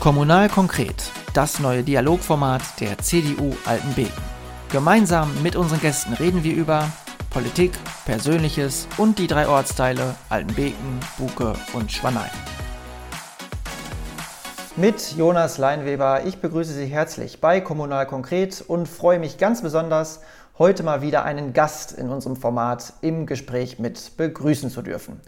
Kommunal konkret, das neue Dialogformat der CDU Altenbeken. Gemeinsam mit unseren Gästen reden wir über Politik, Persönliches und die drei Ortsteile Altenbeken, Buke und Schwanein. Mit Jonas Leinweber, ich begrüße Sie herzlich bei Kommunal Konkret und freue mich ganz besonders, heute mal wieder einen Gast in unserem Format im Gespräch mit begrüßen zu dürfen.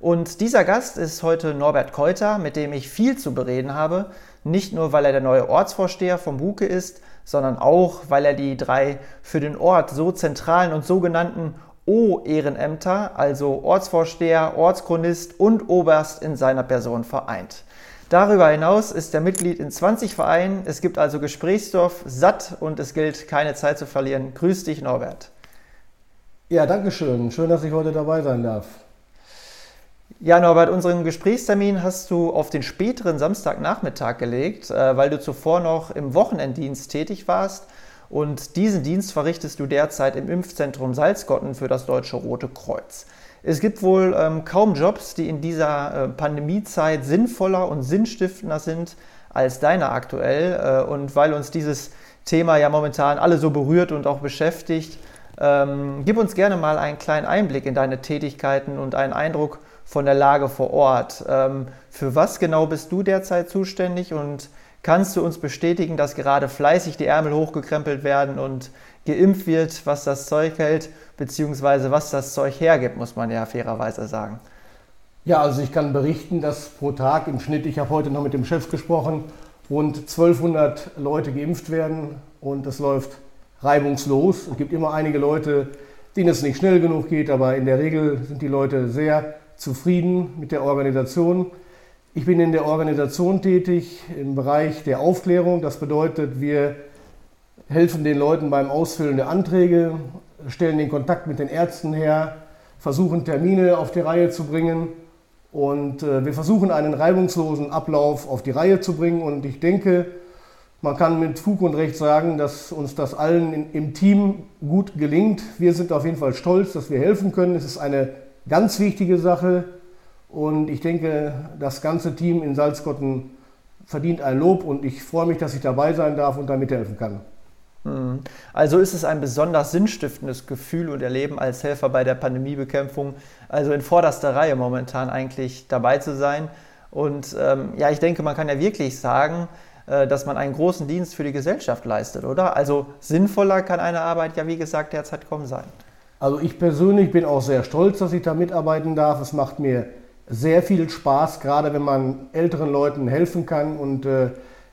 Und dieser Gast ist heute Norbert Keuter, mit dem ich viel zu bereden habe. Nicht nur, weil er der neue Ortsvorsteher vom Buke ist, sondern auch, weil er die drei für den Ort so zentralen und sogenannten O-Ehrenämter, also Ortsvorsteher, Ortschronist und Oberst in seiner Person vereint. Darüber hinaus ist er Mitglied in 20 Vereinen. Es gibt also Gesprächsstoff satt und es gilt, keine Zeit zu verlieren. Grüß dich, Norbert. Ja, danke schön. Schön, dass ich heute dabei sein darf. Ja, Norbert, unseren Gesprächstermin hast du auf den späteren Samstagnachmittag gelegt, äh, weil du zuvor noch im Wochenenddienst tätig warst. Und diesen Dienst verrichtest du derzeit im Impfzentrum Salzgotten für das Deutsche Rote Kreuz. Es gibt wohl ähm, kaum Jobs, die in dieser äh, Pandemiezeit sinnvoller und sinnstiftender sind als deiner aktuell. Äh, und weil uns dieses Thema ja momentan alle so berührt und auch beschäftigt, ähm, gib uns gerne mal einen kleinen Einblick in deine Tätigkeiten und einen Eindruck von der Lage vor Ort. Ähm, für was genau bist du derzeit zuständig und kannst du uns bestätigen, dass gerade fleißig die Ärmel hochgekrempelt werden und geimpft wird, was das Zeug hält, beziehungsweise was das Zeug hergibt, muss man ja fairerweise sagen. Ja, also ich kann berichten, dass pro Tag im Schnitt, ich habe heute noch mit dem Chef gesprochen, rund 1200 Leute geimpft werden und das läuft reibungslos. Es gibt immer einige Leute, denen es nicht schnell genug geht, aber in der Regel sind die Leute sehr zufrieden mit der Organisation. Ich bin in der Organisation tätig im Bereich der Aufklärung. Das bedeutet, wir helfen den Leuten beim Ausfüllen der Anträge, stellen den Kontakt mit den Ärzten her, versuchen Termine auf die Reihe zu bringen und äh, wir versuchen einen reibungslosen Ablauf auf die Reihe zu bringen. Und ich denke, man kann mit Fug und Recht sagen, dass uns das allen im Team gut gelingt. Wir sind auf jeden Fall stolz, dass wir helfen können. Es ist eine Ganz wichtige Sache und ich denke, das ganze Team in Salzgotten verdient ein Lob und ich freue mich, dass ich dabei sein darf und da mithelfen kann. Mhm. Also ist es ein besonders sinnstiftendes Gefühl und Erleben als Helfer bei der Pandemiebekämpfung, also in vorderster Reihe momentan eigentlich dabei zu sein. Und ähm, ja, ich denke, man kann ja wirklich sagen, äh, dass man einen großen Dienst für die Gesellschaft leistet, oder? Also sinnvoller kann eine Arbeit ja, wie gesagt, derzeit kaum sein. Also ich persönlich bin auch sehr stolz, dass ich da mitarbeiten darf. Es macht mir sehr viel Spaß, gerade wenn man älteren Leuten helfen kann und äh,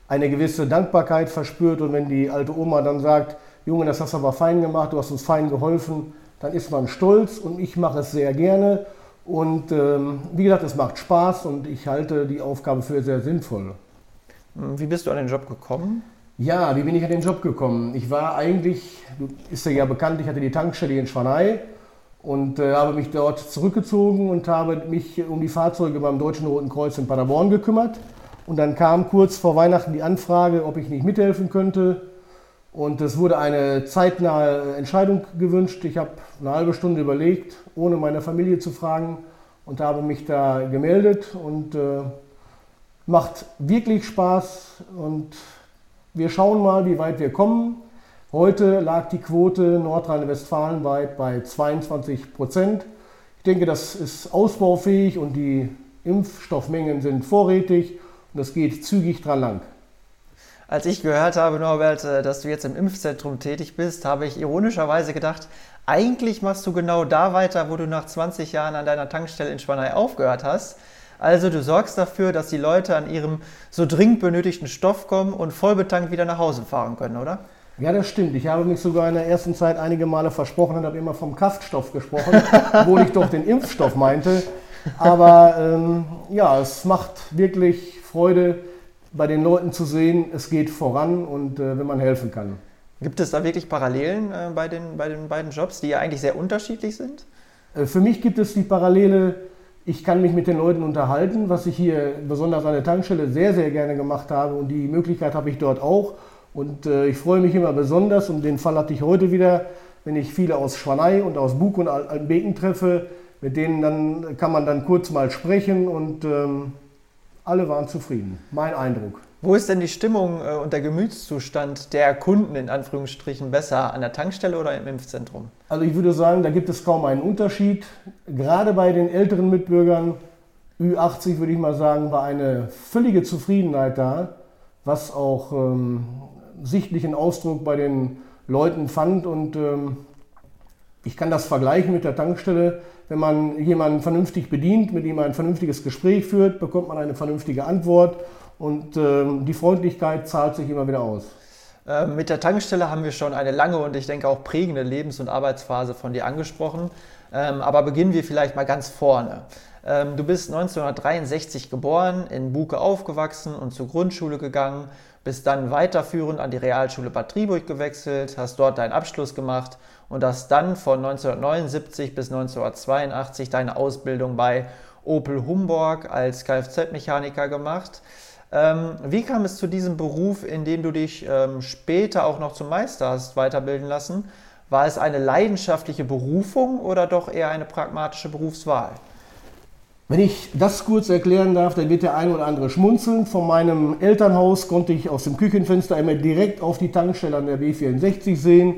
eine gewisse Dankbarkeit verspürt. Und wenn die alte Oma dann sagt, Junge, das hast du aber fein gemacht, du hast uns fein geholfen, dann ist man stolz und ich mache es sehr gerne. Und ähm, wie gesagt, es macht Spaß und ich halte die Aufgabe für sehr sinnvoll. Wie bist du an den Job gekommen? Ja, wie bin ich an den Job gekommen? Ich war eigentlich, ist ja bekannt, ich hatte die Tankstelle in Schwanei und äh, habe mich dort zurückgezogen und habe mich um die Fahrzeuge beim Deutschen Roten Kreuz in Paderborn gekümmert. Und dann kam kurz vor Weihnachten die Anfrage, ob ich nicht mithelfen könnte. Und es wurde eine zeitnahe Entscheidung gewünscht. Ich habe eine halbe Stunde überlegt, ohne meine Familie zu fragen und habe mich da gemeldet und äh, macht wirklich Spaß und wir schauen mal, wie weit wir kommen. Heute lag die Quote Nordrhein-Westfalen weit bei 22 Prozent. Ich denke, das ist ausbaufähig und die Impfstoffmengen sind vorrätig und das geht zügig dran lang. Als ich gehört habe, Norbert, äh, dass du jetzt im Impfzentrum tätig bist, habe ich ironischerweise gedacht, eigentlich machst du genau da weiter, wo du nach 20 Jahren an deiner Tankstelle in Schwanei aufgehört hast. Also du sorgst dafür, dass die Leute an ihrem so dringend benötigten Stoff kommen und vollbetankt wieder nach Hause fahren können, oder? Ja, das stimmt. Ich habe mich sogar in der ersten Zeit einige Male versprochen und habe immer vom Kraftstoff gesprochen, obwohl ich doch den Impfstoff meinte. Aber ähm, ja, es macht wirklich Freude, bei den Leuten zu sehen, es geht voran und äh, wenn man helfen kann. Gibt es da wirklich Parallelen äh, bei, den, bei den beiden Jobs, die ja eigentlich sehr unterschiedlich sind? Äh, für mich gibt es die Parallele, ich kann mich mit den Leuten unterhalten, was ich hier besonders an der Tankstelle sehr, sehr gerne gemacht habe und die Möglichkeit habe ich dort auch. Und äh, ich freue mich immer besonders und den Fall hatte ich heute wieder, wenn ich viele aus Schwanei und aus Bug und Altenbeken treffe, mit denen dann kann man dann kurz mal sprechen und ähm, alle waren zufrieden. Mein Eindruck. Wo ist denn die Stimmung äh, und der Gemütszustand der Kunden in Anführungsstrichen besser, an der Tankstelle oder im Impfzentrum? Also ich würde sagen, da gibt es kaum einen Unterschied. Gerade bei den älteren Mitbürgern, Ü80 würde ich mal sagen, war eine völlige Zufriedenheit da, was auch ähm, sichtlichen Ausdruck bei den Leuten fand. Und ähm, ich kann das vergleichen mit der Tankstelle. Wenn man jemanden vernünftig bedient, mit ihm ein vernünftiges Gespräch führt, bekommt man eine vernünftige Antwort und ähm, die Freundlichkeit zahlt sich immer wieder aus. Ähm, mit der Tankstelle haben wir schon eine lange und ich denke auch prägende Lebens- und Arbeitsphase von dir angesprochen. Ähm, aber beginnen wir vielleicht mal ganz vorne. Ähm, du bist 1963 geboren, in Buke aufgewachsen und zur Grundschule gegangen, bist dann weiterführend an die Realschule Bad Triburg gewechselt, hast dort deinen Abschluss gemacht und hast dann von 1979 bis 1982 deine Ausbildung bei Opel Humborg als Kfz-Mechaniker gemacht. Ähm, wie kam es zu diesem Beruf, in dem du dich ähm, später auch noch zum Meister hast weiterbilden lassen? War es eine leidenschaftliche Berufung oder doch eher eine pragmatische Berufswahl? Wenn ich das kurz erklären darf, dann wird der eine oder andere schmunzeln. Von meinem Elternhaus konnte ich aus dem Küchenfenster immer direkt auf die Tankstelle an der B64 sehen.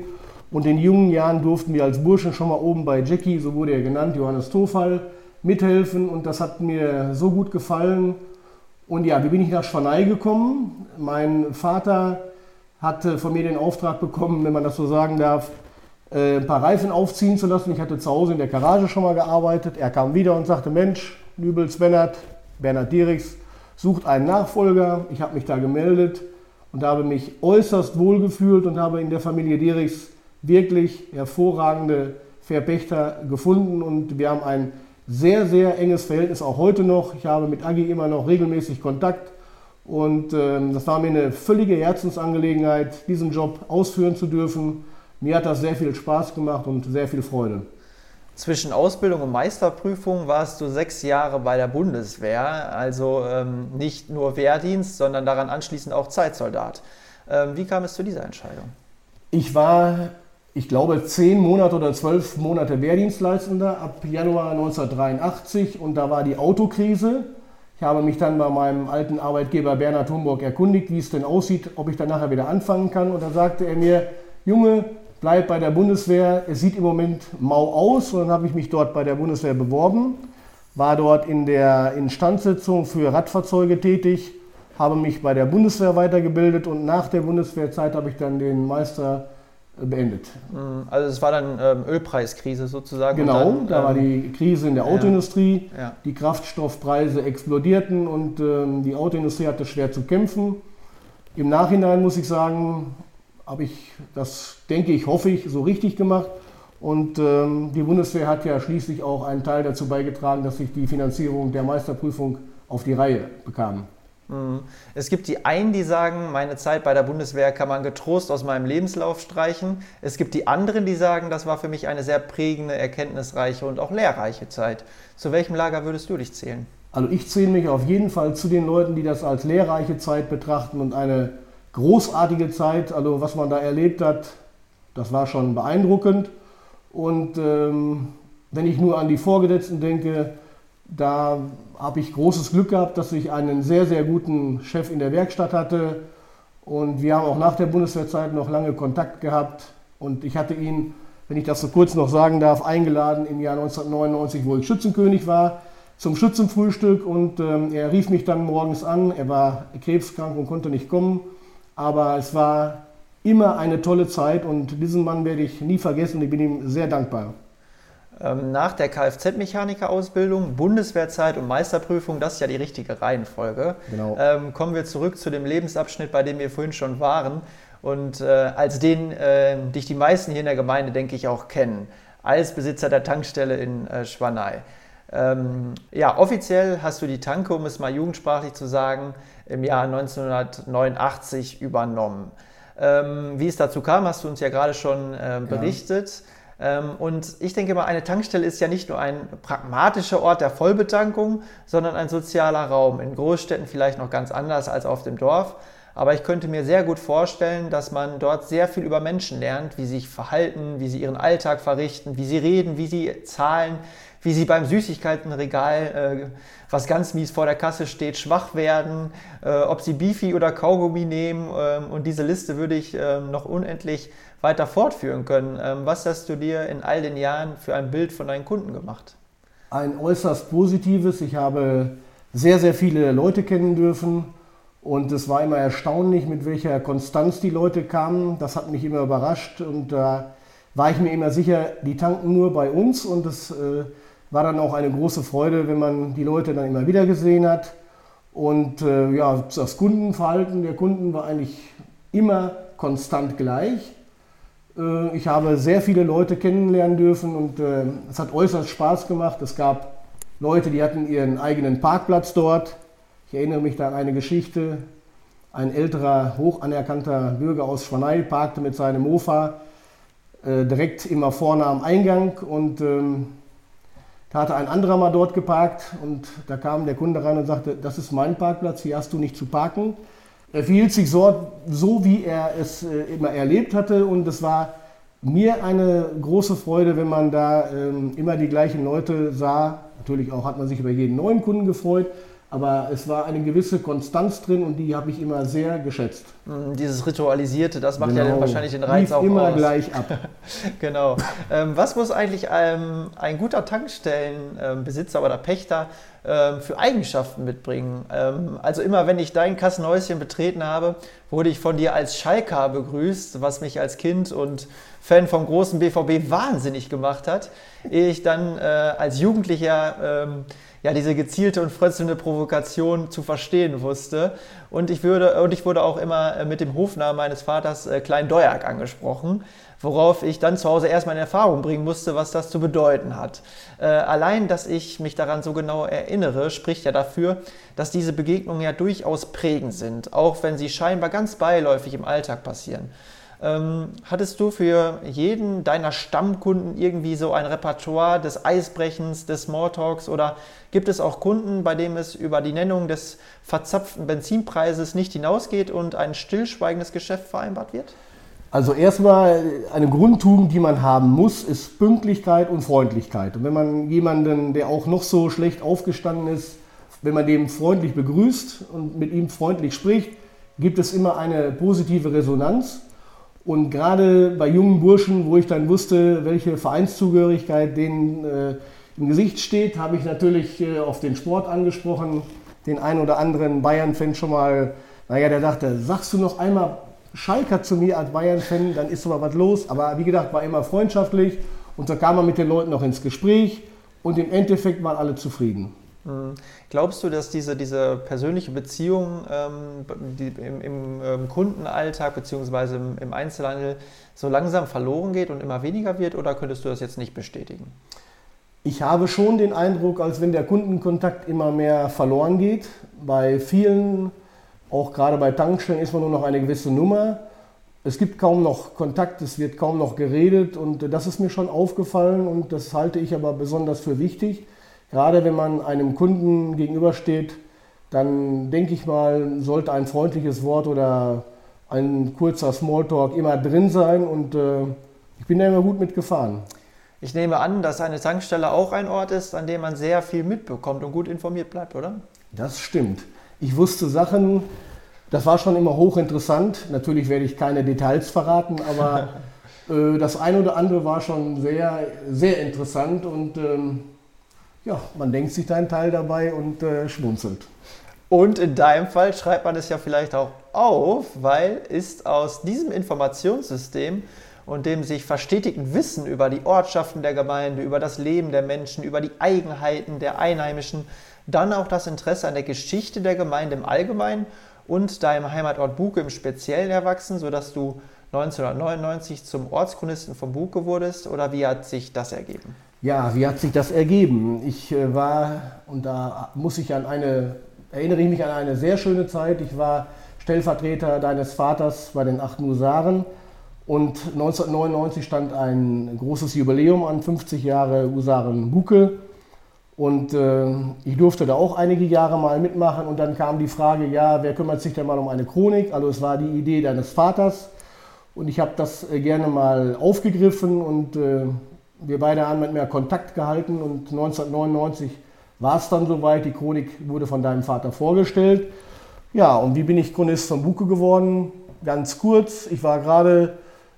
Und in jungen Jahren durften wir als Burschen schon mal oben bei Jackie, so wurde er genannt, Johannes Tofall, mithelfen. Und das hat mir so gut gefallen. Und ja, wie bin ich nach Schwanei gekommen? Mein Vater hatte von mir den Auftrag bekommen, wenn man das so sagen darf, äh, ein paar Reifen aufziehen zu lassen. Ich hatte zu Hause in der Garage schon mal gearbeitet. Er kam wieder und sagte, Mensch, Nübels Bernhard, Bernhard Dierichs, sucht einen Nachfolger. Ich habe mich da gemeldet und habe mich äußerst wohl gefühlt und habe in der Familie Dierichs wirklich hervorragende Verpächter gefunden und wir haben ein sehr, sehr enges Verhältnis auch heute noch. Ich habe mit Agi immer noch regelmäßig Kontakt und ähm, das war mir eine völlige Herzensangelegenheit, diesen Job ausführen zu dürfen. Mir hat das sehr viel Spaß gemacht und sehr viel Freude. Zwischen Ausbildung und Meisterprüfung warst du sechs Jahre bei der Bundeswehr, also ähm, nicht nur Wehrdienst, sondern daran anschließend auch Zeitsoldat. Ähm, wie kam es zu dieser Entscheidung? Ich war ich glaube, zehn Monate oder zwölf Monate Wehrdienstleistender ab Januar 1983 und da war die Autokrise. Ich habe mich dann bei meinem alten Arbeitgeber Bernhard Humburg erkundigt, wie es denn aussieht, ob ich dann nachher wieder anfangen kann. Und da sagte er mir, Junge, bleib bei der Bundeswehr, es sieht im Moment mau aus. Und dann habe ich mich dort bei der Bundeswehr beworben, war dort in der Instandsetzung für Radfahrzeuge tätig, habe mich bei der Bundeswehr weitergebildet und nach der Bundeswehrzeit habe ich dann den Meister beendet. Mhm. Also es war dann ähm, Ölpreiskrise sozusagen. Genau, dann, da war ähm, die Krise in der Autoindustrie, ja, ja. die Kraftstoffpreise explodierten und ähm, die Autoindustrie hatte schwer zu kämpfen. Im Nachhinein muss ich sagen, habe ich das, denke ich, hoffe ich, so richtig gemacht. Und ähm, die Bundeswehr hat ja schließlich auch einen Teil dazu beigetragen, dass sich die Finanzierung der Meisterprüfung auf die Reihe bekam. Mhm. Es gibt die einen, die sagen, meine Zeit bei der Bundeswehr kann man getrost aus meinem Lebenslauf streichen. Es gibt die anderen, die sagen, das war für mich eine sehr prägende, erkenntnisreiche und auch lehrreiche Zeit. Zu welchem Lager würdest du dich zählen? Also ich zähle mich auf jeden Fall zu den Leuten, die das als lehrreiche Zeit betrachten und eine großartige Zeit. Also was man da erlebt hat, das war schon beeindruckend. Und ähm, wenn ich nur an die Vorgesetzten denke, da habe ich großes Glück gehabt, dass ich einen sehr, sehr guten Chef in der Werkstatt hatte. Und wir haben auch nach der Bundeswehrzeit noch lange Kontakt gehabt. Und ich hatte ihn, wenn ich das so kurz noch sagen darf, eingeladen im Jahr 1999, wo ich Schützenkönig war, zum Schützenfrühstück. Und ähm, er rief mich dann morgens an. Er war krebskrank und konnte nicht kommen. Aber es war immer eine tolle Zeit und diesen Mann werde ich nie vergessen. Ich bin ihm sehr dankbar. Ähm, nach der Kfz-Mechaniker-Ausbildung, Bundeswehrzeit und Meisterprüfung, das ist ja die richtige Reihenfolge. Genau. Ähm, kommen wir zurück zu dem Lebensabschnitt, bei dem wir vorhin schon waren und äh, als den äh, dich die meisten hier in der Gemeinde, denke ich, auch kennen, als Besitzer der Tankstelle in äh, Schwanei. Ähm, ja, offiziell hast du die Tanke, um es mal jugendsprachlich zu sagen, im Jahr 1989 übernommen. Ähm, wie es dazu kam, hast du uns ja gerade schon äh, berichtet. Ja. Ähm, und ich denke mal, eine Tankstelle ist ja nicht nur ein pragmatischer Ort der Vollbetankung, sondern ein sozialer Raum. In Großstädten vielleicht noch ganz anders als auf dem Dorf. Aber ich könnte mir sehr gut vorstellen, dass man dort sehr viel über Menschen lernt, wie sie sich verhalten, wie sie ihren Alltag verrichten, wie sie reden, wie sie zahlen, wie sie beim Süßigkeitenregal, äh, was ganz mies vor der Kasse steht, schwach werden, äh, ob sie Beefy oder Kaugummi nehmen. Ähm, und diese Liste würde ich ähm, noch unendlich weiter fortführen können. Ähm, was hast du dir in all den Jahren für ein Bild von deinen Kunden gemacht? Ein äußerst positives. Ich habe sehr, sehr viele Leute kennen dürfen. Und es war immer erstaunlich, mit welcher Konstanz die Leute kamen. Das hat mich immer überrascht. Und da war ich mir immer sicher, die tanken nur bei uns. Und es äh, war dann auch eine große Freude, wenn man die Leute dann immer wieder gesehen hat. Und äh, ja, das Kundenverhalten der Kunden war eigentlich immer konstant gleich. Äh, ich habe sehr viele Leute kennenlernen dürfen und äh, es hat äußerst Spaß gemacht. Es gab Leute, die hatten ihren eigenen Parkplatz dort. Ich erinnere mich da an eine Geschichte. Ein älterer, hoch anerkannter Bürger aus Schwaneil parkte mit seinem Mofa äh, direkt immer vorne am Eingang und ähm, da hatte ein anderer mal dort geparkt und da kam der Kunde rein und sagte, das ist mein Parkplatz, hier hast du nicht zu parken. Er verhielt sich so, so wie er es äh, immer erlebt hatte und es war mir eine große Freude, wenn man da ähm, immer die gleichen Leute sah. Natürlich auch hat man sich über jeden neuen Kunden gefreut, aber es war eine gewisse Konstanz drin und die habe ich immer sehr geschätzt. Mm, dieses Ritualisierte, das macht genau. ja dann wahrscheinlich den Reiz Lief auch immer aus. gleich ab. genau. Ähm, was muss eigentlich ähm, ein guter Tankstellenbesitzer oder Pächter ähm, für Eigenschaften mitbringen? Ähm, also immer, wenn ich dein Kassenhäuschen betreten habe, wurde ich von dir als Schalker begrüßt, was mich als Kind und Fan vom großen BVB wahnsinnig gemacht hat. Ehe ich dann äh, als Jugendlicher ähm, ja, diese gezielte und frötzelnde Provokation zu verstehen wusste. Und ich, würde, und ich wurde auch immer äh, mit dem Hofnamen meines Vaters äh, Klein Deuerk angesprochen, worauf ich dann zu Hause erstmal in Erfahrung bringen musste, was das zu bedeuten hat. Äh, allein, dass ich mich daran so genau erinnere, spricht ja dafür, dass diese Begegnungen ja durchaus prägend sind, auch wenn sie scheinbar ganz beiläufig im Alltag passieren. Ähm, hattest du für jeden deiner Stammkunden irgendwie so ein Repertoire des Eisbrechens, des Smalltalks oder gibt es auch Kunden, bei denen es über die Nennung des verzapften Benzinpreises nicht hinausgeht und ein stillschweigendes Geschäft vereinbart wird? Also erstmal eine Grundtugend, die man haben muss, ist Pünktlichkeit und Freundlichkeit. Und wenn man jemanden, der auch noch so schlecht aufgestanden ist, wenn man dem freundlich begrüßt und mit ihm freundlich spricht, gibt es immer eine positive Resonanz. Und gerade bei jungen Burschen, wo ich dann wusste, welche Vereinszugehörigkeit denen äh, im Gesicht steht, habe ich natürlich äh, auf den Sport angesprochen. Den einen oder anderen Bayern-Fan schon mal, naja, der dachte, sagst du noch einmal Schalker zu mir als Bayern-Fan, dann ist aber was los. Aber wie gesagt, war immer freundschaftlich und so kam man mit den Leuten noch ins Gespräch und im Endeffekt waren alle zufrieden. Mhm. Glaubst du, dass diese, diese persönliche Beziehung ähm, die im, im ähm, Kundenalltag bzw. Im, im, Einzelhandel so langsam verloren geht und immer weniger wird oder könntest du das jetzt nicht bestätigen? Ich habe schon den Eindruck, als wenn der Kundenkontakt immer mehr verloren geht. Bei vielen, auch gerade bei Tankstellen, ist man nur noch eine gewisse Nummer. Es gibt kaum noch Kontakt, es wird kaum noch geredet und das ist mir schon aufgefallen und das halte ich aber besonders für wichtig Gerade wenn man einem Kunden gegenübersteht, dann denke ich mal, sollte ein freundliches Wort oder ein kurzer Smalltalk immer drin sein und äh, ich bin da immer gut mitgefahren. Ich nehme an, dass eine Tankstelle auch ein Ort ist, an dem man sehr viel mitbekommt und gut informiert bleibt, oder? Das stimmt. Ich wusste Sachen, das war schon immer hochinteressant. Natürlich werde ich keine Details verraten, aber äh, das eine oder andere war schon sehr, sehr interessant und ähm, ja, man denkt sich da einen Teil dabei und äh, schmunzelt. Und in deinem Fall schreibt man es ja vielleicht auch auf, weil ist aus diesem Informationssystem und dem sich verstetigten Wissen über die Ortschaften der Gemeinde, über das Leben der Menschen, über die Eigenheiten der Einheimischen, dann auch das Interesse an der Geschichte der Gemeinde im Allgemeinen und deinem Heimatort Buke im Speziellen erwachsen, sodass du 1999 zum Ortschronisten von Buke wurdest? Oder wie hat sich das ergeben? Ja, wie hat sich das ergeben? Ich äh, war, und da muss ich an eine, erinnere ich mich an eine sehr schöne Zeit. Ich war Stellvertreter deines Vaters bei den Achten Husaren und 1999 stand ein großes Jubiläum an, 50 Jahre Husaren Buke. Und äh, ich durfte da auch einige Jahre mal mitmachen und dann kam die Frage, ja, wer kümmert sich denn mal um eine Chronik? Also es war die Idee deines Vaters und ich habe das äh, gerne mal aufgegriffen und äh, wir beide haben mit mir Kontakt gehalten und 1999 war es dann soweit, die Chronik wurde von deinem Vater vorgestellt. Ja, und wie bin ich Chronist von Buke geworden? Ganz kurz, ich war gerade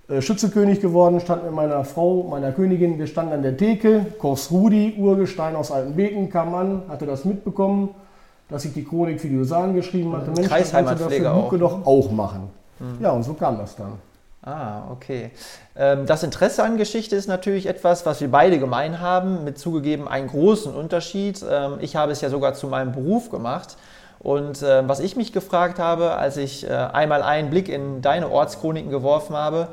äh, Schützekönig geworden, stand mit meiner Frau, meiner Königin, wir standen an der Theke, Kors Rudi, Urgestein aus Altenbeken, kam an, hatte das mitbekommen, dass ich die Chronik für die Usan geschrieben hatte. Mensch, das kannst du das für Buke doch auch machen. Mhm. Ja, und so kam das dann. Ah, okay. Ähm, das Interesse an Geschichte ist natürlich etwas, was wir beide gemein haben, mit zugegeben einen großen Unterschied. Ähm, ich habe es ja sogar zu meinem Beruf gemacht. Und äh, was ich mich gefragt habe, als ich äh, einmal einen Blick in deine Ortschroniken geworfen habe,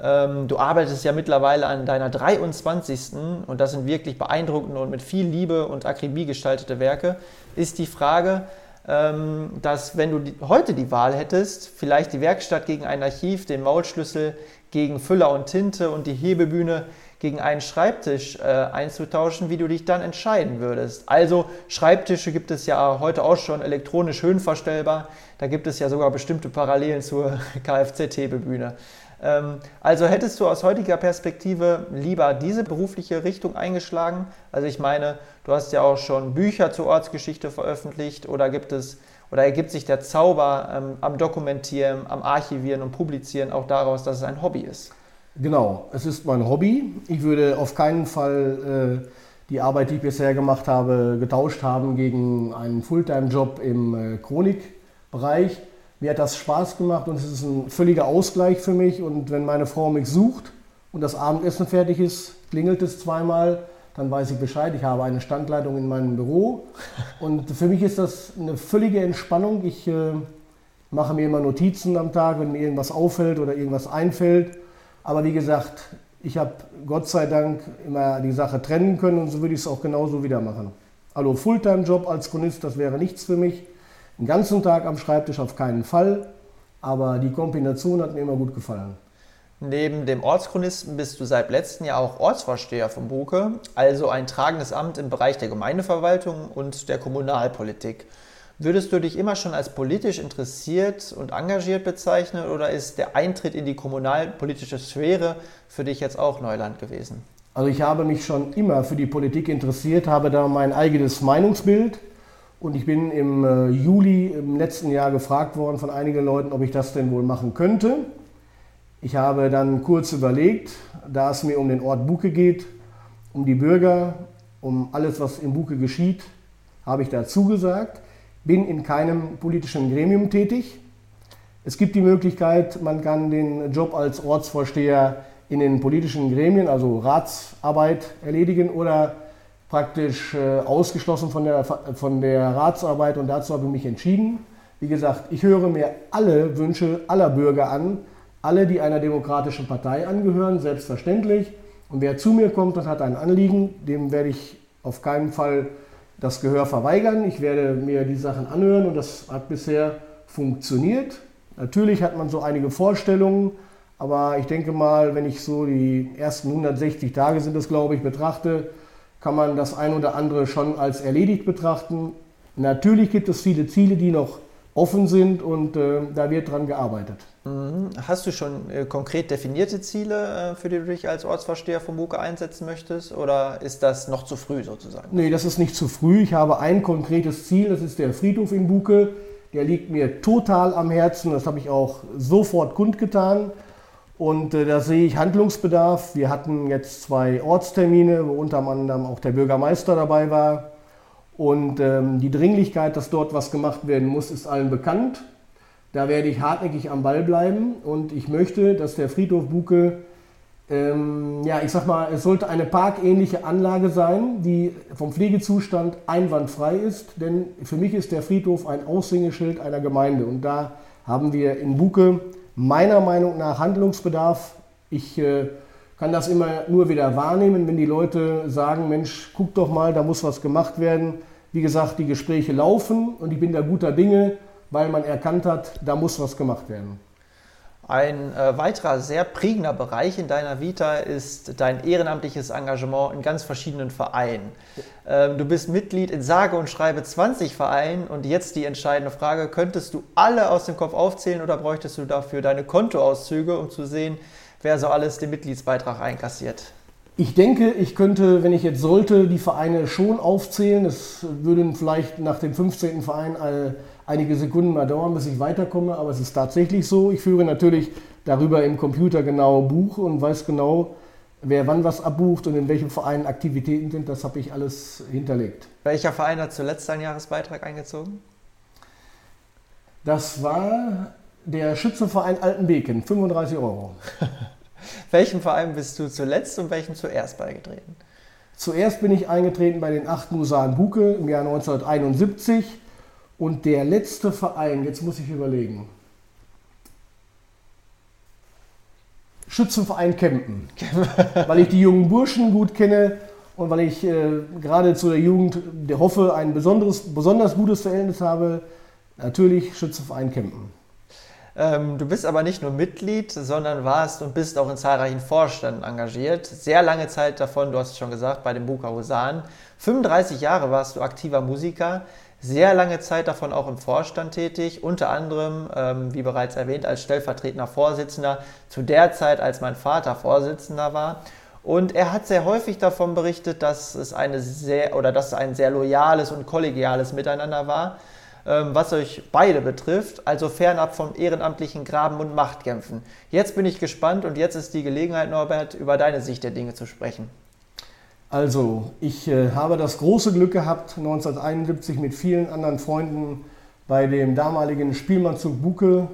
ähm, du arbeitest ja mittlerweile an deiner 23. und das sind wirklich beeindruckende und mit viel Liebe und Akribie gestaltete Werke, ist die Frage, ähm, dass wenn du heute die Wahl hättest, vielleicht die Werkstatt gegen ein Archiv, den Maulschlüssel gegen Füller und Tinte und die Hebebühne gegen einen Schreibtisch äh, einzutauschen, wie du dich dann entscheiden würdest. Also Schreibtische gibt es ja heute auch schon elektronisch höhenverstellbar. Da gibt es ja sogar bestimmte Parallelen zur Kfz-Hebebühne. Ähm, also hättest du aus heutiger Perspektive lieber diese berufliche Richtung eingeschlagen? Also ich meine, du hast ja auch schon Bücher zur Ortsgeschichte veröffentlicht oder gibt es oder ergibt sich der Zauber ähm, am Dokumentieren, am Archivieren und Publizieren auch daraus, dass es ein Hobby ist? Genau, es ist mein Hobby. Ich würde auf keinen Fall äh, die Arbeit, die ich bisher gemacht habe, getauscht haben gegen einen Fulltime-Job im äh, Chronikbereich. Mir hat das Spaß gemacht und es ist ein völliger Ausgleich für mich. Und wenn meine Frau mich sucht und das Abendessen fertig ist, klingelt es zweimal, dann weiß ich Bescheid. Ich habe eine Standleitung in meinem Büro. Und für mich ist das eine völlige Entspannung. Ich äh, mache mir immer Notizen am Tag, wenn mir irgendwas auffällt oder irgendwas einfällt. Aber wie gesagt, ich habe Gott sei Dank immer die Sache trennen können und so würde ich es auch genauso wieder machen. Also Fulltime-Job als Chronist, das wäre nichts für mich. Den ganzen Tag am Schreibtisch auf keinen Fall, aber die Kombination hat mir immer gut gefallen. Neben dem Ortschronisten bist du seit letztem Jahr auch Ortsvorsteher von Buke, also ein tragendes Amt im Bereich der Gemeindeverwaltung und der Kommunalpolitik. Würdest du dich immer schon als politisch interessiert und engagiert bezeichnen oder ist der Eintritt in die kommunalpolitische Sphäre für dich jetzt auch Neuland gewesen? Also ich habe mich schon immer für die Politik interessiert, habe da mein eigenes Meinungsbild und ich bin im äh, Juli im letzten Jahr gefragt worden von einigen Leuten, ob ich das denn wohl machen könnte. Ich habe dann kurz überlegt, da es mir um den Ort Buke geht, um die Bürger, um alles, was in Buke geschieht, habe ich da zugesagt. Bin in keinem politischen Gremium tätig. Es gibt die Möglichkeit, man kann den Job als Ortsvorsteher in den politischen Gremien, also Ratsarbeit, erledigen oder praktisch äh, ausgeschlossen von der, von der Ratsarbeit und dazu habe ich mich entschieden. Wie gesagt, ich höre mir alle Wünsche aller Bürger an, alle, die einer demokratischen Partei angehören, selbstverständlich. Und wer zu mir kommt und hat ein Anliegen, dem werde ich auf keinen Fall das Gehör verweigern. Ich werde mir die Sachen anhören und das hat bisher funktioniert. Natürlich hat man so einige Vorstellungen, aber ich denke mal, wenn ich so die ersten 160 Tage sind das, glaube ich, betrachte, kann man das ein oder andere schon als erledigt betrachten. Natürlich gibt es viele Ziele, die noch offen sind und äh, da wird dran gearbeitet. Mhm. Hast du schon äh, konkret definierte Ziele, äh, für die du dich als Ortsvorsteher von Buke einsetzen möchtest oder ist das noch zu früh sozusagen? Nee, das ist nicht zu früh. Ich habe ein konkretes Ziel, das ist der Friedhof in Buke. Der liegt mir total am Herzen, das habe ich auch sofort kundgetan. Und äh, da sehe ich Handlungsbedarf. Wir hatten jetzt zwei Ortstermine, wo unter anderem auch der Bürgermeister dabei war. Und ähm, die Dringlichkeit, dass dort was gemacht werden muss, ist allen bekannt. Da werde ich hartnäckig am Ball bleiben und ich möchte, dass der Friedhof Buke, ähm, ja, ich sag mal, es sollte eine parkähnliche Anlage sein, die vom Pflegezustand einwandfrei ist, denn für mich ist der Friedhof ein Aushängeschild einer Gemeinde und da haben wir in Buke meiner Meinung nach Handlungsbedarf. Ich äh, kann das immer nur wieder wahrnehmen, wenn die Leute sagen, Mensch, guck doch mal, da muss was gemacht werden. Wie gesagt, die Gespräche laufen und ich bin da guter Dinge, weil man erkannt hat, da muss was gemacht werden. Ein äh, weiterer sehr prägender Bereich in deiner Vita ist dein ehrenamtliches Engagement in ganz verschiedenen Vereinen. Ähm, du bist Mitglied in sage und schreibe 20 Vereinen und jetzt die entscheidende Frage, könntest du alle aus dem Kopf aufzählen oder bräuchtest du dafür deine Kontoauszüge, um zu sehen, wer so alles den Mitgliedsbeitrag einkassiert? Ich denke, ich könnte, wenn ich jetzt sollte, die Vereine schon aufzählen. Es würden vielleicht nach dem 15. Verein einige Sekunden mal dauern, bis ich weiterkomme, aber es ist tatsächlich so. Ich führe natürlich darüber im Computer genau Buch und weiß genau, wer wann was abbucht und in welchem Verein Aktivitäten sind. Das habe ich alles hinterlegt. Welcher Verein hat zuletzt seinen Jahresbeitrag eingezogen? Das war der Schützenverein Altenbeken, 35 Euro. welchem Verein bist du zuletzt und welchem zuerst beigetreten? Zuerst bin ich eingetreten bei den 8 Musaren Buke im Jahr 1971 und der letzte Verein, jetzt muss ich überlegen. Schützenverein Kempen. weil ich die jungen Burschen gut kenne und weil ich äh, gerade zu der Jugend der hoffe, ein besonderes, besonders gutes Verhältnis habe. Natürlich Schützenverein Kempen. Ähm, du bist aber nicht nur Mitglied, sondern warst und bist auch in zahlreichen Vorständen engagiert. Sehr lange Zeit davon, du hast es schon gesagt, bei den Buka Husaren. 35 Jahre warst du aktiver Musiker sehr lange Zeit davon auch im Vorstand tätig, unter anderem, ähm, wie bereits erwähnt, als stellvertretender Vorsitzender, zu der Zeit, als mein Vater Vorsitzender war. Und er hat sehr häufig davon berichtet, dass es eine sehr oder dass es ein sehr loyales und kollegiales Miteinander war, ähm, was euch beide betrifft, also fernab vom ehrenamtlichen Graben und Machtkämpfen. Jetzt bin ich gespannt und jetzt ist die Gelegenheit, Norbert, über deine Sicht der Dinge zu sprechen. Also, ich äh, habe das große Glück gehabt, 1971 mit vielen anderen Freunden bei dem damaligen Spielmannzug Buke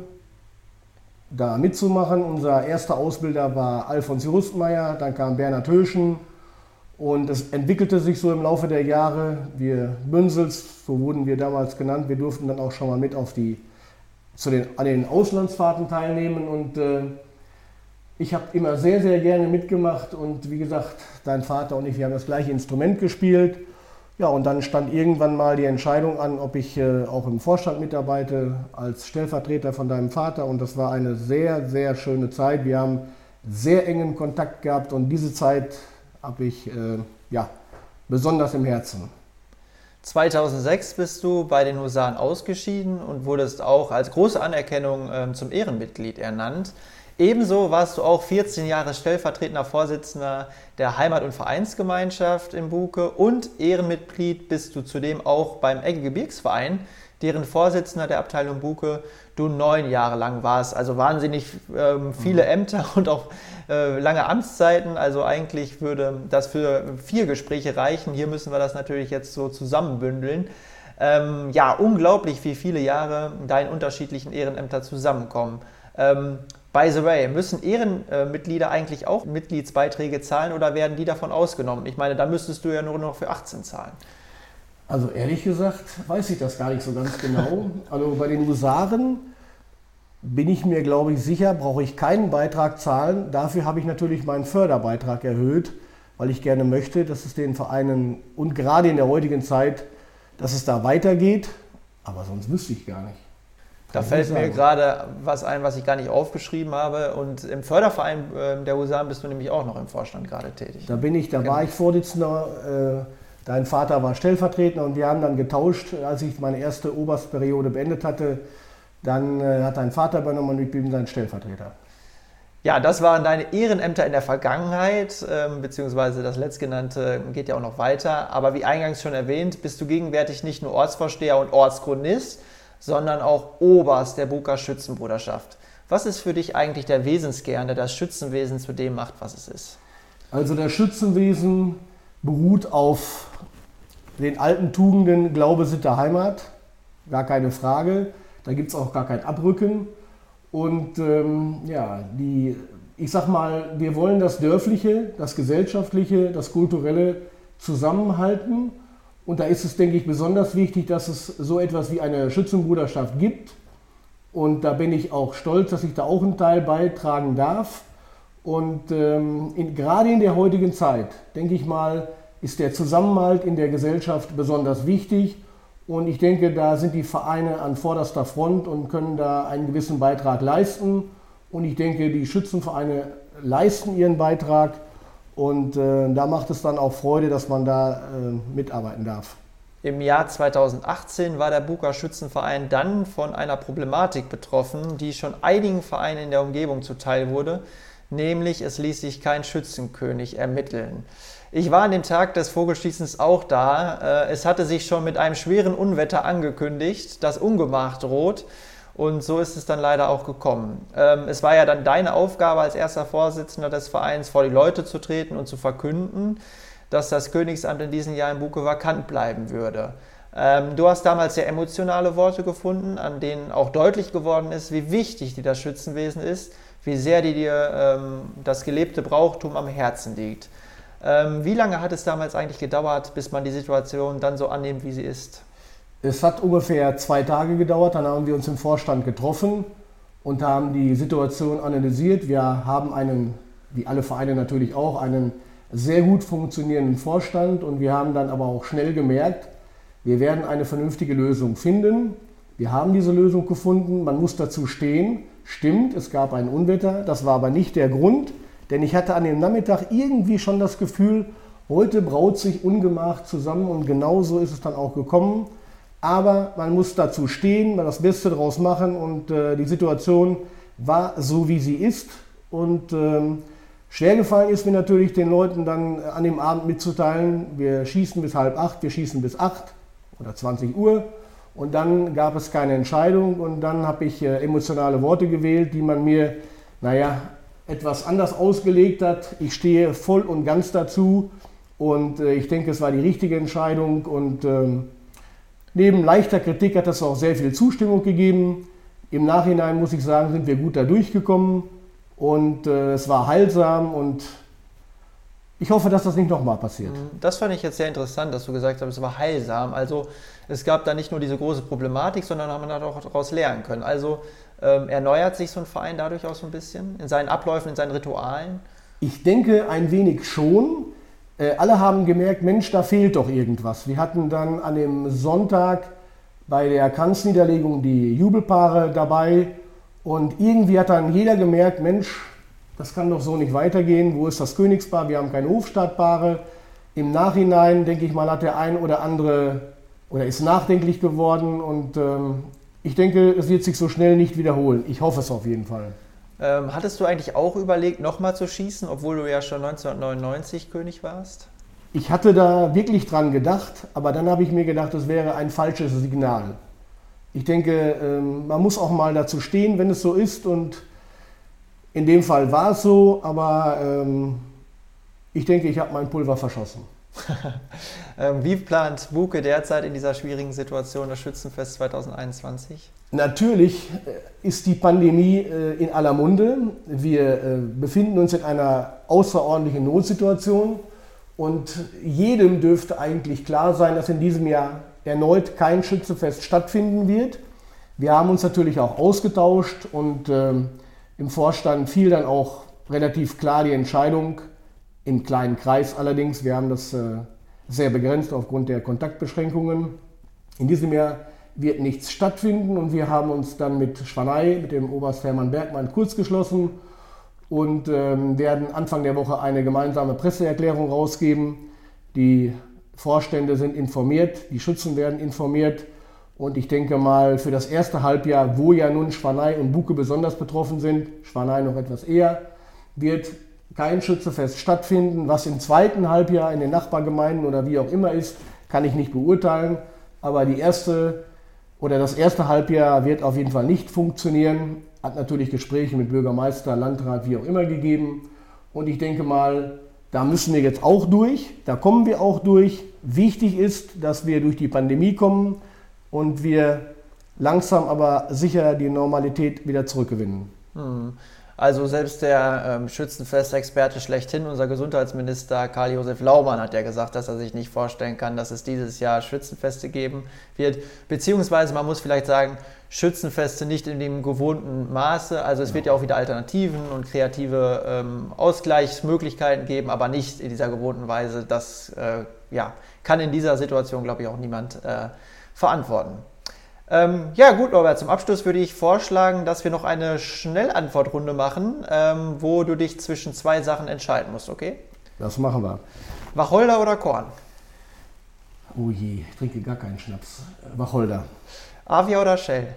da mitzumachen. Unser erster Ausbilder war Alfons Justmeier, dann kam Bernhard Höschen und es entwickelte sich so im Laufe der Jahre. Wir Bünsels, so wurden wir damals genannt, wir durften dann auch schon mal mit auf die, zu den, an den Auslandsfahrten teilnehmen und äh, ich habe immer sehr, sehr gerne mitgemacht und wie gesagt, dein Vater und ich, wir haben das gleiche Instrument gespielt. Ja, und dann stand irgendwann mal die Entscheidung an, ob ich äh, auch im Vorstand mitarbeite als Stellvertreter von deinem Vater. Und das war eine sehr, sehr schöne Zeit. Wir haben sehr engen Kontakt gehabt und diese Zeit habe ich äh, ja, besonders im Herzen. 2006 bist du bei den Husaren ausgeschieden und wurdest auch als große Anerkennung äh, zum Ehrenmitglied ernannt. Ebenso warst du auch 14 Jahre stellvertretender Vorsitzender der Heimat- und Vereinsgemeinschaft in Buke und Ehrenmitglied bist du zudem auch beim Egge Gebirgsverein, deren Vorsitzender der Abteilung Buke du neun Jahre lang warst. Also wahnsinnig ähm, viele mhm. Ämter und auch äh, lange Amtszeiten. Also eigentlich würde das für vier Gespräche reichen. Hier müssen wir das natürlich jetzt so zusammenbündeln. Ähm, ja, unglaublich, wie viele Jahre da in unterschiedlichen Ehrenämter zusammenkommen. Ähm, By the way, müssen Ehrenmitglieder eigentlich auch Mitgliedsbeiträge zahlen oder werden die davon ausgenommen? Ich meine, da müsstest du ja nur noch für 18 zahlen. Also ehrlich gesagt weiß ich das gar nicht so ganz genau. Also bei den Husaren bin ich mir, glaube ich, sicher, brauche ich keinen Beitrag zahlen. Dafür habe ich natürlich meinen Förderbeitrag erhöht, weil ich gerne möchte, dass es den Vereinen und gerade in der heutigen Zeit, dass es da weitergeht. Aber sonst wüsste ich gar nicht. Da fällt mir gerade was ein, was ich gar nicht aufgeschrieben habe. Und im Förderverein ähm, der Husaren bist du nämlich auch noch im Vorstand gerade tätig. Da bin ich, da war ich Vorsitzender. Äh, dein Vater war Stellvertreter und wir haben dann getauscht, als ich meine erste Oberstperiode beendet hatte. Dann äh, hat dein Vater übernommen und ich bin sein Stellvertreter. Ja, das waren deine Ehrenämter in der Vergangenheit, ähm, beziehungsweise das letztgenannte geht ja auch noch weiter. Aber wie eingangs schon erwähnt, bist du gegenwärtig nicht nur Ortsvorsteher und Ortschronist, sondern auch Oberst der Buka Schützenbruderschaft. Was ist für dich eigentlich der Wesenskern, der das Schützenwesen zu dem macht, was es ist? Also das Schützenwesen beruht auf den alten Tugenden Glaube, Sitte, Heimat. Gar keine Frage. Da gibt es auch gar kein Abrücken. Und ähm, ja, die, ich sag mal, wir wollen das Dörfliche, das Gesellschaftliche, das Kulturelle zusammenhalten und da ist es, denke ich, besonders wichtig, dass es so etwas wie eine Schützenbruderschaft gibt. Und da bin ich auch stolz, dass ich da auch einen Teil beitragen darf. Und ähm, in, gerade in der heutigen Zeit, denke ich mal, ist der Zusammenhalt in der Gesellschaft besonders wichtig. Und ich denke, da sind die Vereine an vorderster Front und können da einen gewissen Beitrag leisten. Und ich denke, die Schützenvereine leisten ihren Beitrag. Und äh, da macht es dann auch Freude, dass man da äh, mitarbeiten darf. Im Jahr 2018 war der Buker Schützenverein dann von einer Problematik betroffen, die schon einigen Vereinen in der Umgebung zuteil wurde, nämlich es ließ sich kein Schützenkönig ermitteln. Ich war an dem Tag des Vogelschießens auch da. Äh, es hatte sich schon mit einem schweren Unwetter angekündigt, das Ungemach droht. Und so ist es dann leider auch gekommen. Ähm, es war ja dann deine Aufgabe als erster Vorsitzender des Vereins, vor die Leute zu treten und zu verkünden, dass das Königsamt in diesem Jahr in Buke vakant bleiben würde. Ähm, du hast damals sehr emotionale Worte gefunden, an denen auch deutlich geworden ist, wie wichtig dir das Schützenwesen ist, wie sehr dir ähm, das gelebte Brauchtum am Herzen liegt. Ähm, wie lange hat es damals eigentlich gedauert, bis man die Situation dann so annimmt, wie sie ist? Es hat ungefähr zwei Tage gedauert, dann haben wir uns im Vorstand getroffen und haben die Situation analysiert. Wir haben einen, wie alle Vereine natürlich auch, einen sehr gut funktionierenden Vorstand und wir haben dann aber auch schnell gemerkt, wir werden eine vernünftige Lösung finden. Wir haben diese Lösung gefunden, man muss dazu stehen. Stimmt, es gab ein Unwetter, das war aber nicht der Grund, denn ich hatte an dem Nachmittag irgendwie schon das Gefühl, heute braut sich Ungemach zusammen und genau so ist es dann auch gekommen. Aber man muss dazu stehen, mal das Beste daraus machen und äh, die Situation war so, wie sie ist. Und ähm, Schwer gefallen ist mir natürlich den Leuten dann an dem Abend mitzuteilen, wir schießen bis halb acht, wir schießen bis acht oder 20 Uhr. Und dann gab es keine Entscheidung und dann habe ich äh, emotionale Worte gewählt, die man mir, naja, etwas anders ausgelegt hat. Ich stehe voll und ganz dazu und äh, ich denke, es war die richtige Entscheidung und ähm, neben leichter Kritik hat es auch sehr viel Zustimmung gegeben. Im Nachhinein muss ich sagen, sind wir gut da durchgekommen. Und äh, es war heilsam und ich hoffe, dass das nicht nochmal passiert. Mhm. Das fand ich jetzt sehr interessant, dass du gesagt hast, es war heilsam. Also es gab da nicht nur diese große Problematik, sondern man hat auch daraus lernen können. Also ähm, erneuert sich so ein Verein dadurch auch so ein bisschen in seinen Abläufen, in seinen Ritualen? Ich denke ein wenig schon. Äh, alle haben gemerkt, Mensch, da fehlt doch irgendwas. Wir hatten dann an dem Sonntag bei der Kranzniederlegung die Jubelpaare dabei und irgendwie hat dann jeder gemerkt, Mensch, das kann doch so nicht weitergehen. Wo ist das Königspaar? Wir haben keine Hofstadtpaare. Im Nachhinein, denke ich mal, hat der ein oder andere oder ist nachdenklich geworden. Und ähm, ich denke, es wird sich so schnell nicht wiederholen. Ich hoffe es auf jeden Fall. Ähm, hattest du eigentlich auch überlegt, nochmal zu schießen, obwohl du ja schon 1999 König warst? Ich hatte da wirklich dran gedacht, aber dann habe ich mir gedacht, das wäre ein falsches Signal ich denke, ähm, man muss auch mal dazu stehen, wenn es so ist. Und in dem Fall war es so, aber ähm, ich denke, ich habe mein Pulver verschossen. Ähm, wie plant Buke derzeit in dieser schwierigen Situation das Schützenfest 2021? Natürlich äh, ist die Pandemie äh, in aller Munde. Wir äh, befinden uns in einer außerordentlichen Notsituation und jedem dürfte eigentlich klar sein, dass in diesem Jahr erneut kein Schützefest stattfinden wird. Wir haben uns natürlich auch ausgetauscht und ähm, im Vorstand fiel dann auch relativ klar die Entscheidung, im kleinen Kreis allerdings, wir haben das äh, sehr begrenzt aufgrund der Kontaktbeschränkungen. In diesem Jahr wird nichts stattfinden und wir haben uns dann mit Schwanei, mit dem Oberst Hermann Bergmann kurz geschlossen und ähm, werden Anfang der Woche eine gemeinsame Presseerklärung rausgeben, die Vorstände sind informiert, die Schützen werden informiert. Und ich denke mal, für das erste Halbjahr, wo ja nun Schwanei und Buke besonders betroffen sind, Schwanei noch etwas eher, wird kein Schützefest stattfinden. Was im zweiten Halbjahr in den Nachbargemeinden oder wie auch immer ist, kann ich nicht beurteilen. Aber die erste oder das erste Halbjahr wird auf jeden Fall nicht funktionieren. Hat natürlich Gespräche mit Bürgermeister, Landrat, wie auch immer gegeben. Und ich denke mal, da müssen wir jetzt auch durch, da kommen wir auch durch. Wichtig ist, dass wir durch die Pandemie kommen und wir langsam aber sicher die Normalität wieder zurückgewinnen. Hm. Also selbst der ähm, Schützenfestexperte schlechthin, unser Gesundheitsminister Karl-Josef Laumann, hat ja gesagt, dass er sich nicht vorstellen kann, dass es dieses Jahr Schützenfeste geben wird. Beziehungsweise man muss vielleicht sagen, Schützenfeste nicht in dem gewohnten Maße. Also es ja. wird ja auch wieder Alternativen und kreative ähm, Ausgleichsmöglichkeiten geben, aber nicht in dieser gewohnten Weise. Das äh, ja, kann in dieser Situation, glaube ich, auch niemand äh, verantworten. Ähm, ja, gut, Norbert, zum Abschluss würde ich vorschlagen, dass wir noch eine Schnellantwortrunde machen, ähm, wo du dich zwischen zwei Sachen entscheiden musst, okay? Das machen wir. Wacholder oder Korn? Oh je, ich trinke gar keinen Schnaps. Wacholder. Avia oder Shell?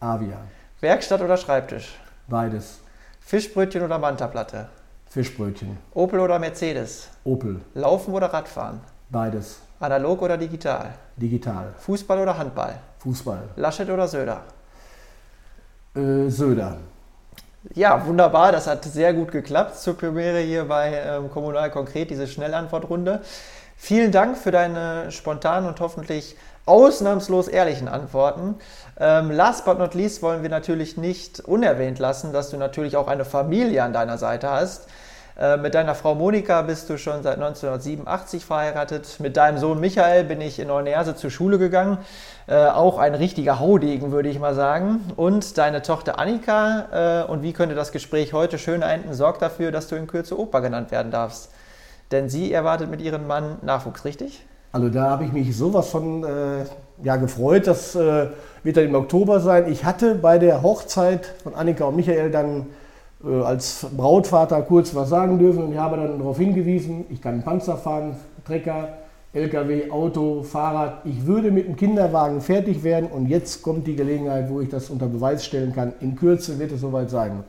Avia. Werkstatt oder Schreibtisch? Beides. Fischbrötchen oder Mantaplatte? Fischbrötchen. Opel oder Mercedes? Opel. Laufen oder Radfahren? Beides. Analog oder digital? Digital. Fußball oder Handball? Fußball. Laschet oder Söder? Äh, Söder. Ja, wunderbar. Das hat sehr gut geklappt zur Premiere hier bei ähm, Kommunal Konkret, diese Schnellantwortrunde. Vielen Dank für deine spontanen und hoffentlich ausnahmslos ehrlichen Antworten. Ähm, last but not least wollen wir natürlich nicht unerwähnt lassen, dass du natürlich auch eine Familie an deiner Seite hast. Äh, mit deiner Frau Monika bist du schon seit 1987 verheiratet. Mit deinem Sohn Michael bin ich in Neunerse zur Schule gegangen. Äh, auch ein richtiger Haudegen, würde ich mal sagen. Und deine Tochter Annika. Äh, und wie könnte das Gespräch heute schön enden? Sorgt dafür, dass du in Kürze Opa genannt werden darfst. Denn sie erwartet mit ihrem Mann Nachwuchs, richtig? Also da habe ich mich sowas von äh, ja, gefreut. Das wird dann im Oktober sein. Ich hatte bei der Hochzeit von Annika und Michael dann als Brautvater kurz was sagen dürfen und ich habe dann darauf hingewiesen, ich kann Panzer fahren, Trecker, LKW, Auto, Fahrrad. Ich würde mit dem Kinderwagen fertig werden und jetzt kommt die Gelegenheit, wo ich das unter Beweis stellen kann. In Kürze wird es soweit sein.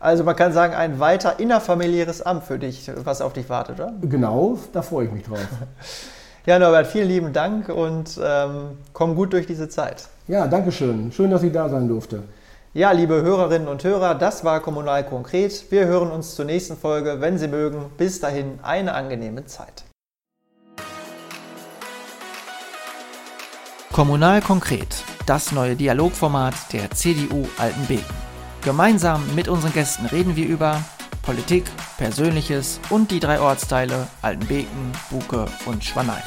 Also man kann sagen, ein weiter innerfamiliäres Amt für dich, was auf dich wartet, oder? Genau, da freue ich mich drauf. ja, Norbert, vielen lieben Dank und ähm, komm gut durch diese Zeit. Ja, danke schön. Schön, dass ich da sein durfte. Ja, liebe Hörerinnen und Hörer, das war Kommunal Konkret. Wir hören uns zur nächsten Folge, wenn Sie mögen. Bis dahin eine angenehme Zeit. Kommunal Konkret, das neue Dialogformat der CDU Altenbeken. Gemeinsam mit unseren Gästen reden wir über Politik, Persönliches und die drei Ortsteile Altenbeken, Buke und Schwanein.